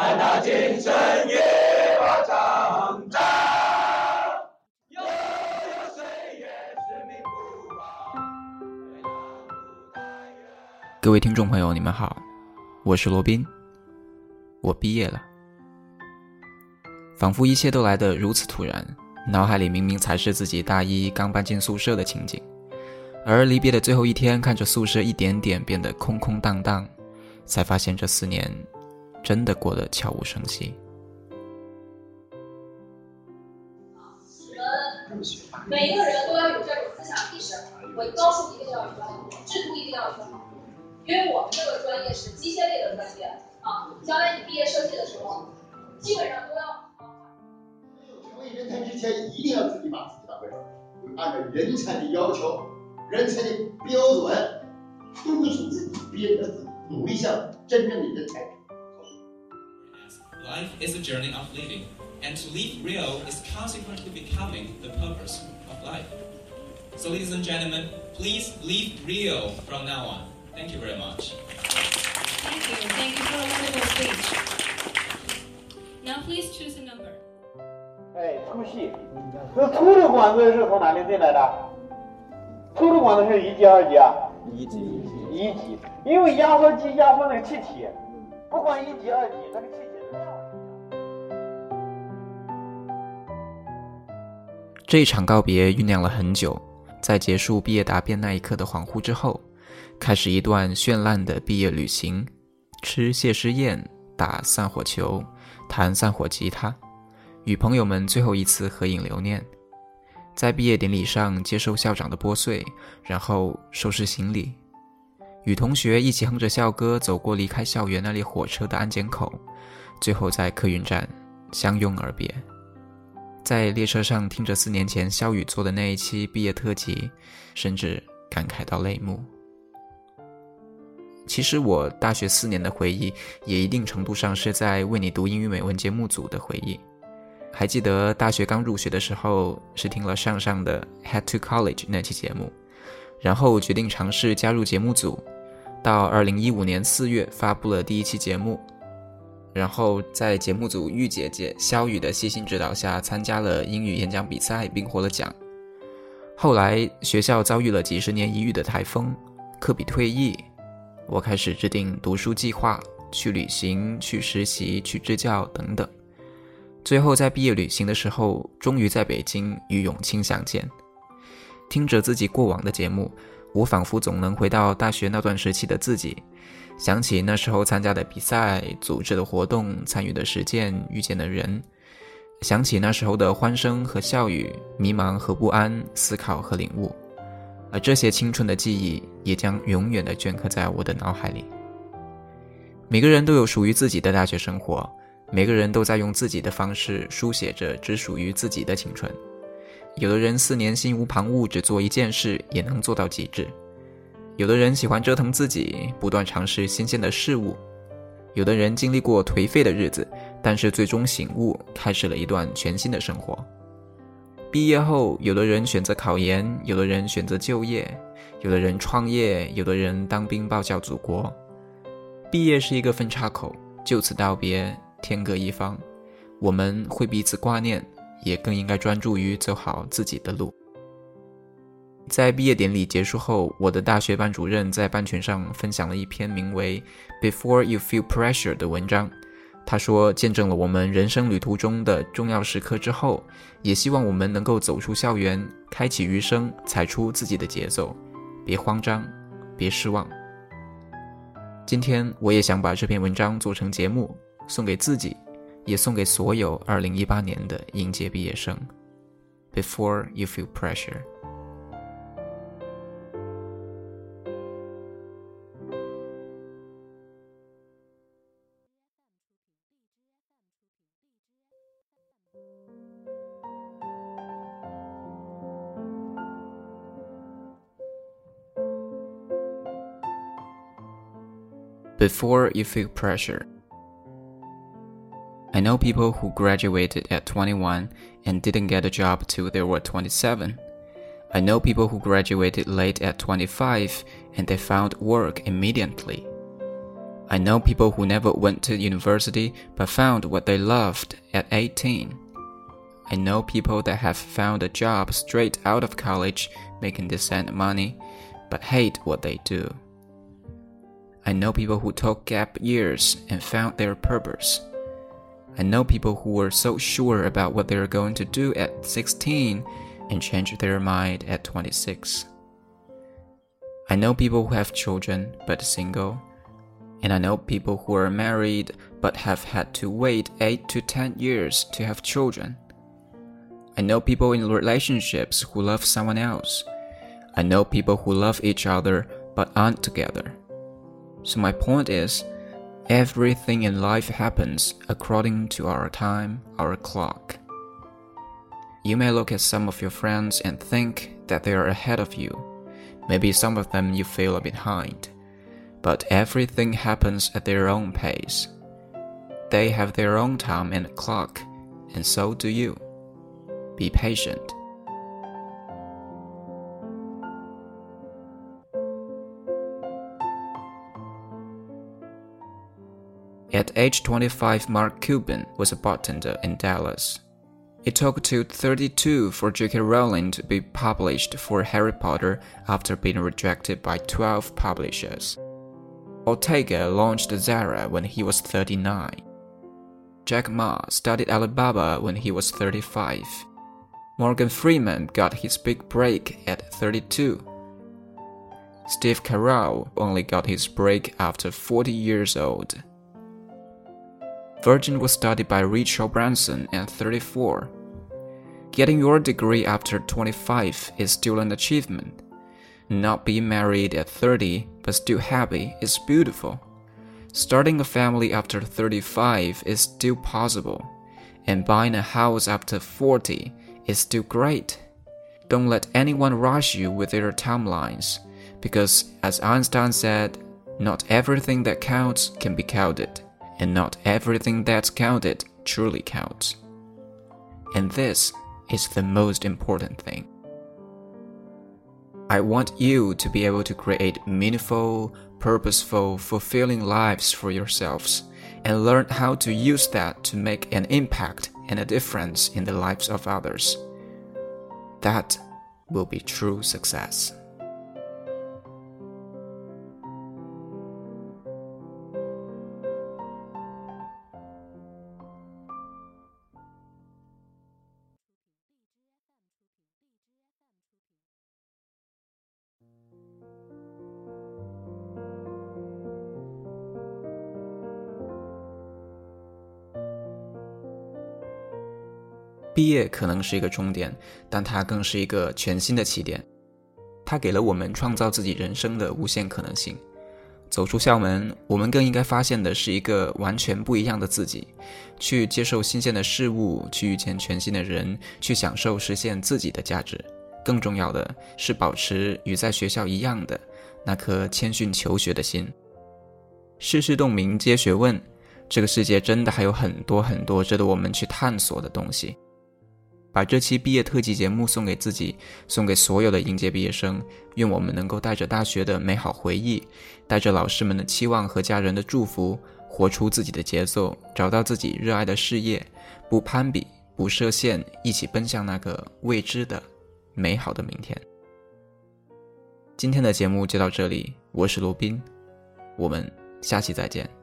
喊他精神越发长。各位听众朋友，你们好，我是罗宾，我毕业了，仿佛一切都来得如此突然，脑海里明明才是自己大一刚搬进宿舍的情景，而离别的最后一天，看着宿舍一点点变得空空荡荡，才发现这四年真的过得悄无声息。每一个人都要有这种思想意识，我高数一定要学好，制度一定要学好，因为我们这个专业是机械类的专业啊，将来你毕业设计的时候，基本上都要。成为人才之前，一定要自己把自己当回事，按照人才的要求、人才的标准，督促自己，鞭策自己，努力向真正的人才。Life is a journey of living, and to live real is consequently becoming the purpose of life. So, ladies and gentlemen, please live real from now on. Thank you very much. Thank you. Thank you for a wonderful speech. Now please choose a number. 哎，粗细，这粗的管子是从哪里进来的？粗的管子是一级、二级啊？一级，一级。因为压缩机压缩那个气体，不管一级、二级，那个气体 这一场告别酝酿了很久，在结束毕业答辩那一刻的恍惚之后，开始一段绚烂的毕业旅行，吃谢师宴，打散伙球，弹散伙吉他，与朋友们最后一次合影留念，在毕业典礼上接受校长的拨穗，然后收拾行李，与同学一起哼着校歌走过离开校园那列火车的安检口，最后在客运站相拥而别。在列车上听着四年前肖宇做的那一期毕业特辑，甚至感慨到泪目。其实我大学四年的回忆，也一定程度上是在为你读英语美文节目组的回忆。还记得大学刚入学的时候，是听了上上的《Head to College》那期节目，然后决定尝试加入节目组，到二零一五年四月发布了第一期节目。然后在节目组玉姐姐肖宇的悉心指导下，参加了英语演讲比赛，并获了奖。后来学校遭遇了几十年一遇的台风，科比退役，我开始制定读书计划，去旅行、去实习、去支教等等。最后在毕业旅行的时候，终于在北京与永清相见。听着自己过往的节目，我仿佛总能回到大学那段时期的自己。想起那时候参加的比赛、组织的活动、参与的实践、遇见的人，想起那时候的欢声和笑语、迷茫和不安、思考和领悟，而这些青春的记忆也将永远的镌刻在我的脑海里。每个人都有属于自己的大学生活，每个人都在用自己的方式书写着只属于自己的青春。有的人四年心无旁骛，只做一件事也能做到极致。有的人喜欢折腾自己，不断尝试新鲜的事物；有的人经历过颓废的日子，但是最终醒悟，开始了一段全新的生活。毕业后，有的人选择考研，有的人选择就业，有的人创业，有的人当兵报效祖国。毕业是一个分岔口，就此道别，天各一方。我们会彼此挂念，也更应该专注于走好自己的路。在毕业典礼结束后，我的大学班主任在班群上分享了一篇名为《Before You Feel Pressure》的文章。他说，见证了我们人生旅途中的重要时刻之后，也希望我们能够走出校园，开启余生，踩出自己的节奏，别慌张，别失望。今天，我也想把这篇文章做成节目，送给自己，也送给所有2018年的应届毕业生。Before you feel pressure。Before you feel pressure. I know people who graduated at 21 and didn't get a job till they were 27. I know people who graduated late at 25 and they found work immediately. I know people who never went to university but found what they loved at 18. I know people that have found a job straight out of college making decent money but hate what they do. I know people who took gap years and found their purpose. I know people who were so sure about what they were going to do at 16 and changed their mind at 26. I know people who have children but single. And I know people who are married but have had to wait 8 to 10 years to have children. I know people in relationships who love someone else. I know people who love each other but aren't together. So my point is, everything in life happens according to our time, our clock. You may look at some of your friends and think that they are ahead of you. Maybe some of them you feel are behind. But everything happens at their own pace. They have their own time and clock, and so do you. Be patient. At age 25, Mark Cuban was a bartender in Dallas. It took till 32 for J.K. Rowling to be published for Harry Potter after being rejected by 12 publishers. Ortega launched Zara when he was 39. Jack Ma studied Alibaba when he was 35. Morgan Freeman got his big break at 32. Steve Carell only got his break after 40 years old. Virgin was started by Richard Branson at 34. Getting your degree after 25 is still an achievement. Not being married at 30 but still happy is beautiful. Starting a family after 35 is still possible. And buying a house after 40 is still great. Don't let anyone rush you with their timelines, because as Einstein said, not everything that counts can be counted, and not everything that's counted truly counts. And this is the most important thing. I want you to be able to create meaningful, purposeful, fulfilling lives for yourselves and learn how to use that to make an impact and a difference in the lives of others. That will be true success. 毕业可能是一个终点，但它更是一个全新的起点。它给了我们创造自己人生的无限可能性。走出校门，我们更应该发现的是一个完全不一样的自己，去接受新鲜的事物，去遇见全新的人，去享受实现自己的价值。更重要的是，保持与在学校一样的那颗谦逊求学的心。世事洞明皆学问，这个世界真的还有很多很多值得我们去探索的东西。把这期毕业特辑节目送给自己，送给所有的应届毕业生。愿我们能够带着大学的美好回忆，带着老师们的期望和家人的祝福，活出自己的节奏，找到自己热爱的事业，不攀比，不设限，一起奔向那个未知的、美好的明天。今天的节目就到这里，我是罗宾，我们下期再见。